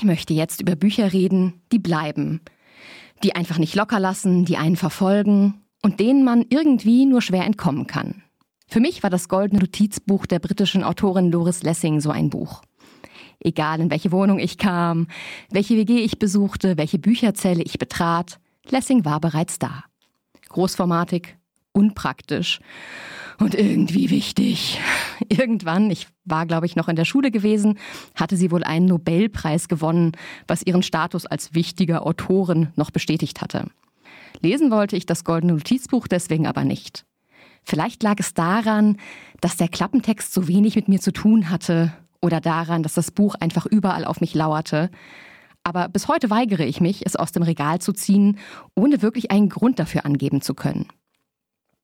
Ich möchte jetzt über Bücher reden, die bleiben, die einfach nicht locker lassen, die einen verfolgen und denen man irgendwie nur schwer entkommen kann. Für mich war das Goldene Notizbuch der britischen Autorin Doris Lessing so ein Buch. Egal in welche Wohnung ich kam, welche WG ich besuchte, welche Bücherzelle ich betrat, Lessing war bereits da. Großformatig, unpraktisch und irgendwie wichtig. Irgendwann, ich war glaube ich noch in der Schule gewesen, hatte sie wohl einen Nobelpreis gewonnen, was ihren Status als wichtige Autorin noch bestätigt hatte. Lesen wollte ich das Goldene Notizbuch deswegen aber nicht. Vielleicht lag es daran, dass der Klappentext so wenig mit mir zu tun hatte oder daran, dass das Buch einfach überall auf mich lauerte. Aber bis heute weigere ich mich, es aus dem Regal zu ziehen, ohne wirklich einen Grund dafür angeben zu können.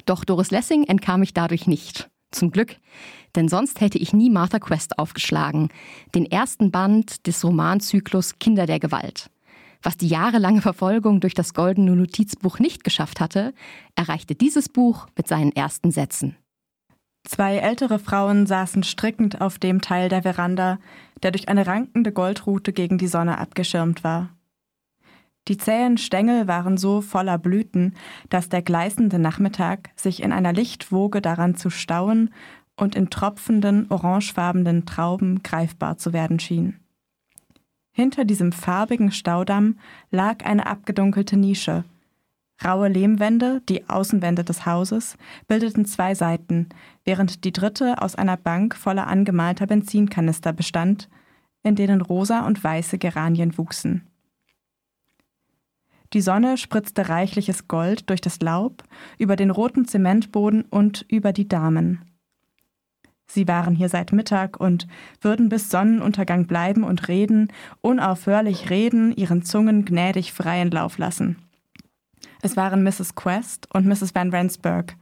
Doch Doris Lessing entkam ich dadurch nicht. Zum Glück, denn sonst hätte ich nie Martha Quest aufgeschlagen, den ersten Band des Romanzyklus Kinder der Gewalt. Was die jahrelange Verfolgung durch das goldene Notizbuch nicht geschafft hatte, erreichte dieses Buch mit seinen ersten Sätzen. Zwei ältere Frauen saßen strickend auf dem Teil der Veranda, der durch eine rankende Goldrute gegen die Sonne abgeschirmt war. Die zähen Stängel waren so voller Blüten, dass der gleißende Nachmittag sich in einer Lichtwoge daran zu stauen und in tropfenden, orangefarbenen Trauben greifbar zu werden schien. Hinter diesem farbigen Staudamm lag eine abgedunkelte Nische. Raue Lehmwände, die Außenwände des Hauses, bildeten zwei Seiten, während die dritte aus einer Bank voller angemalter Benzinkanister bestand, in denen rosa und weiße Geranien wuchsen. Die Sonne spritzte reichliches Gold durch das Laub, über den roten Zementboden und über die Damen. Sie waren hier seit Mittag und würden bis Sonnenuntergang bleiben und reden, unaufhörlich reden, ihren Zungen gnädig freien Lauf lassen. Es waren Mrs. Quest und Mrs. Van Rensburg.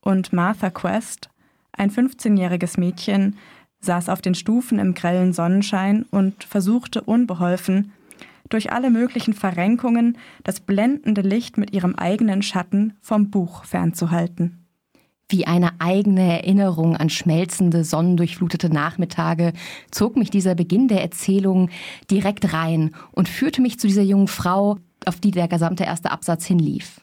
Und Martha Quest, ein 15-jähriges Mädchen, saß auf den Stufen im grellen Sonnenschein und versuchte unbeholfen, durch alle möglichen Verrenkungen das blendende Licht mit ihrem eigenen Schatten vom Buch fernzuhalten. Wie eine eigene Erinnerung an schmelzende, sonnendurchflutete Nachmittage zog mich dieser Beginn der Erzählung direkt rein und führte mich zu dieser jungen Frau, auf die der gesamte erste Absatz hinlief.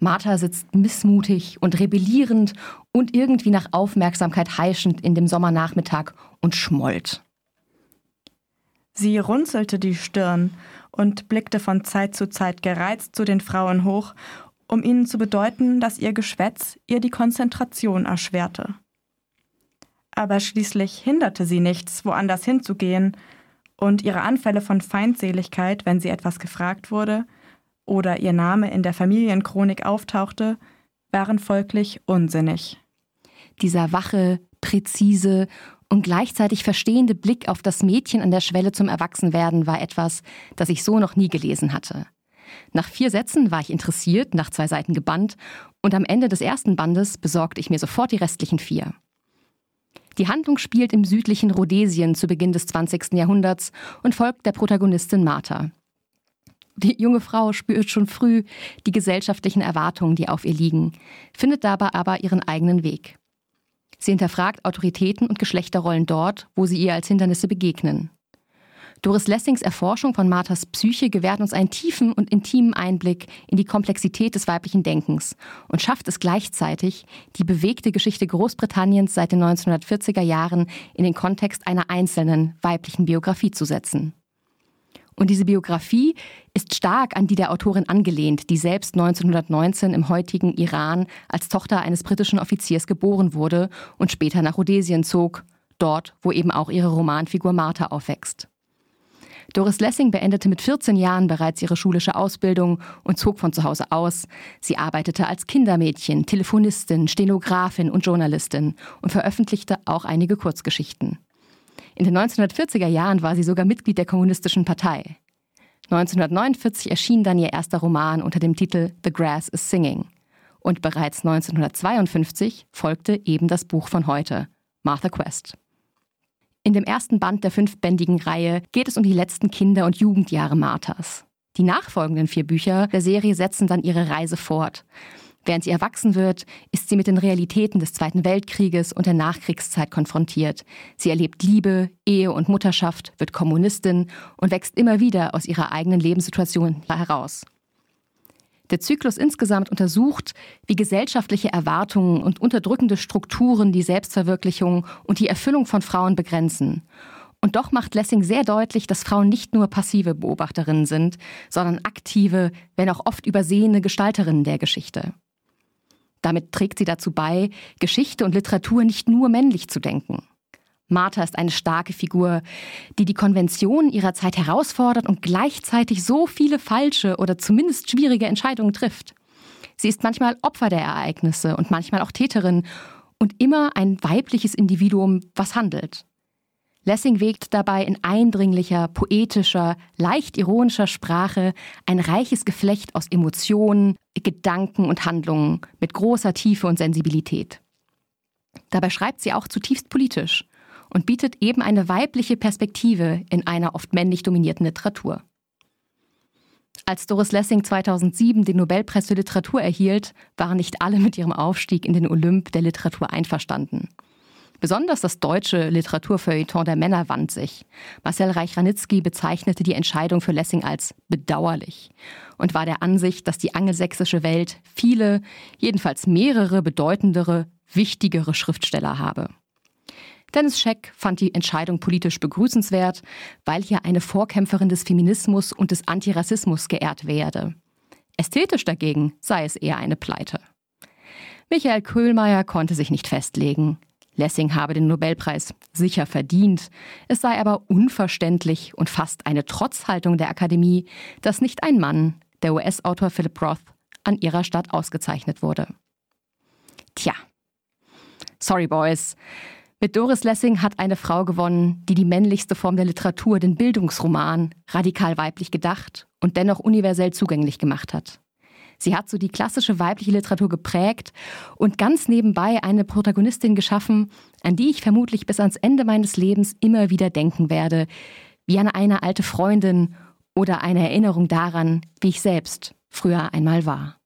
Martha sitzt missmutig und rebellierend und irgendwie nach Aufmerksamkeit heischend in dem Sommernachmittag und schmollt. Sie runzelte die Stirn und blickte von Zeit zu Zeit gereizt zu den Frauen hoch, um ihnen zu bedeuten, dass ihr Geschwätz ihr die Konzentration erschwerte. Aber schließlich hinderte sie nichts, woanders hinzugehen, und ihre Anfälle von Feindseligkeit, wenn sie etwas gefragt wurde oder ihr Name in der Familienchronik auftauchte, waren folglich unsinnig. Dieser wache, präzise und gleichzeitig verstehende Blick auf das Mädchen an der Schwelle zum Erwachsenwerden war etwas, das ich so noch nie gelesen hatte. Nach vier Sätzen war ich interessiert, nach zwei Seiten gebannt, und am Ende des ersten Bandes besorgte ich mir sofort die restlichen vier. Die Handlung spielt im südlichen Rhodesien zu Beginn des 20. Jahrhunderts und folgt der Protagonistin Martha. Die junge Frau spürt schon früh die gesellschaftlichen Erwartungen, die auf ihr liegen, findet dabei aber ihren eigenen Weg. Sie hinterfragt Autoritäten und Geschlechterrollen dort, wo sie ihr als Hindernisse begegnen. Doris Lessings Erforschung von Marthas Psyche gewährt uns einen tiefen und intimen Einblick in die Komplexität des weiblichen Denkens und schafft es gleichzeitig, die bewegte Geschichte Großbritanniens seit den 1940er Jahren in den Kontext einer einzelnen weiblichen Biografie zu setzen. Und diese Biografie ist stark an die der Autorin angelehnt, die selbst 1919 im heutigen Iran als Tochter eines britischen Offiziers geboren wurde und später nach Rhodesien zog, dort, wo eben auch ihre Romanfigur Martha aufwächst. Doris Lessing beendete mit 14 Jahren bereits ihre schulische Ausbildung und zog von zu Hause aus. Sie arbeitete als Kindermädchen, Telefonistin, Stenografin und Journalistin und veröffentlichte auch einige Kurzgeschichten. In den 1940er Jahren war sie sogar Mitglied der Kommunistischen Partei. 1949 erschien dann ihr erster Roman unter dem Titel The Grass is Singing. Und bereits 1952 folgte eben das Buch von heute, Martha Quest. In dem ersten Band der fünfbändigen Reihe geht es um die letzten Kinder- und Jugendjahre Marthas. Die nachfolgenden vier Bücher der Serie setzen dann ihre Reise fort. Während sie erwachsen wird, ist sie mit den Realitäten des Zweiten Weltkrieges und der Nachkriegszeit konfrontiert. Sie erlebt Liebe, Ehe und Mutterschaft, wird Kommunistin und wächst immer wieder aus ihrer eigenen Lebenssituation heraus. Der Zyklus insgesamt untersucht, wie gesellschaftliche Erwartungen und unterdrückende Strukturen die Selbstverwirklichung und die Erfüllung von Frauen begrenzen. Und doch macht Lessing sehr deutlich, dass Frauen nicht nur passive Beobachterinnen sind, sondern aktive, wenn auch oft übersehene Gestalterinnen der Geschichte. Damit trägt sie dazu bei, Geschichte und Literatur nicht nur männlich zu denken. Martha ist eine starke Figur, die die Konventionen ihrer Zeit herausfordert und gleichzeitig so viele falsche oder zumindest schwierige Entscheidungen trifft. Sie ist manchmal Opfer der Ereignisse und manchmal auch Täterin und immer ein weibliches Individuum, was handelt. Lessing wägt dabei in eindringlicher, poetischer, leicht ironischer Sprache ein reiches Geflecht aus Emotionen, Gedanken und Handlungen mit großer Tiefe und Sensibilität. Dabei schreibt sie auch zutiefst politisch und bietet eben eine weibliche Perspektive in einer oft männlich dominierten Literatur. Als Doris Lessing 2007 den Nobelpreis für Literatur erhielt, waren nicht alle mit ihrem Aufstieg in den Olymp der Literatur einverstanden. Besonders das deutsche Literaturfeuilleton der Männer wand sich. Marcel Reich-Ranitzky bezeichnete die Entscheidung für Lessing als bedauerlich und war der Ansicht, dass die angelsächsische Welt viele, jedenfalls mehrere bedeutendere, wichtigere Schriftsteller habe. Dennis Scheck fand die Entscheidung politisch begrüßenswert, weil hier eine Vorkämpferin des Feminismus und des Antirassismus geehrt werde. Ästhetisch dagegen sei es eher eine Pleite. Michael Köhlmeier konnte sich nicht festlegen. Lessing habe den Nobelpreis sicher verdient. Es sei aber unverständlich und fast eine Trotzhaltung der Akademie, dass nicht ein Mann, der US-Autor Philip Roth, an ihrer Stadt ausgezeichnet wurde. Tja. Sorry, Boys. Mit Doris Lessing hat eine Frau gewonnen, die die männlichste Form der Literatur, den Bildungsroman, radikal weiblich gedacht und dennoch universell zugänglich gemacht hat. Sie hat so die klassische weibliche Literatur geprägt und ganz nebenbei eine Protagonistin geschaffen, an die ich vermutlich bis ans Ende meines Lebens immer wieder denken werde, wie an eine alte Freundin oder eine Erinnerung daran, wie ich selbst früher einmal war.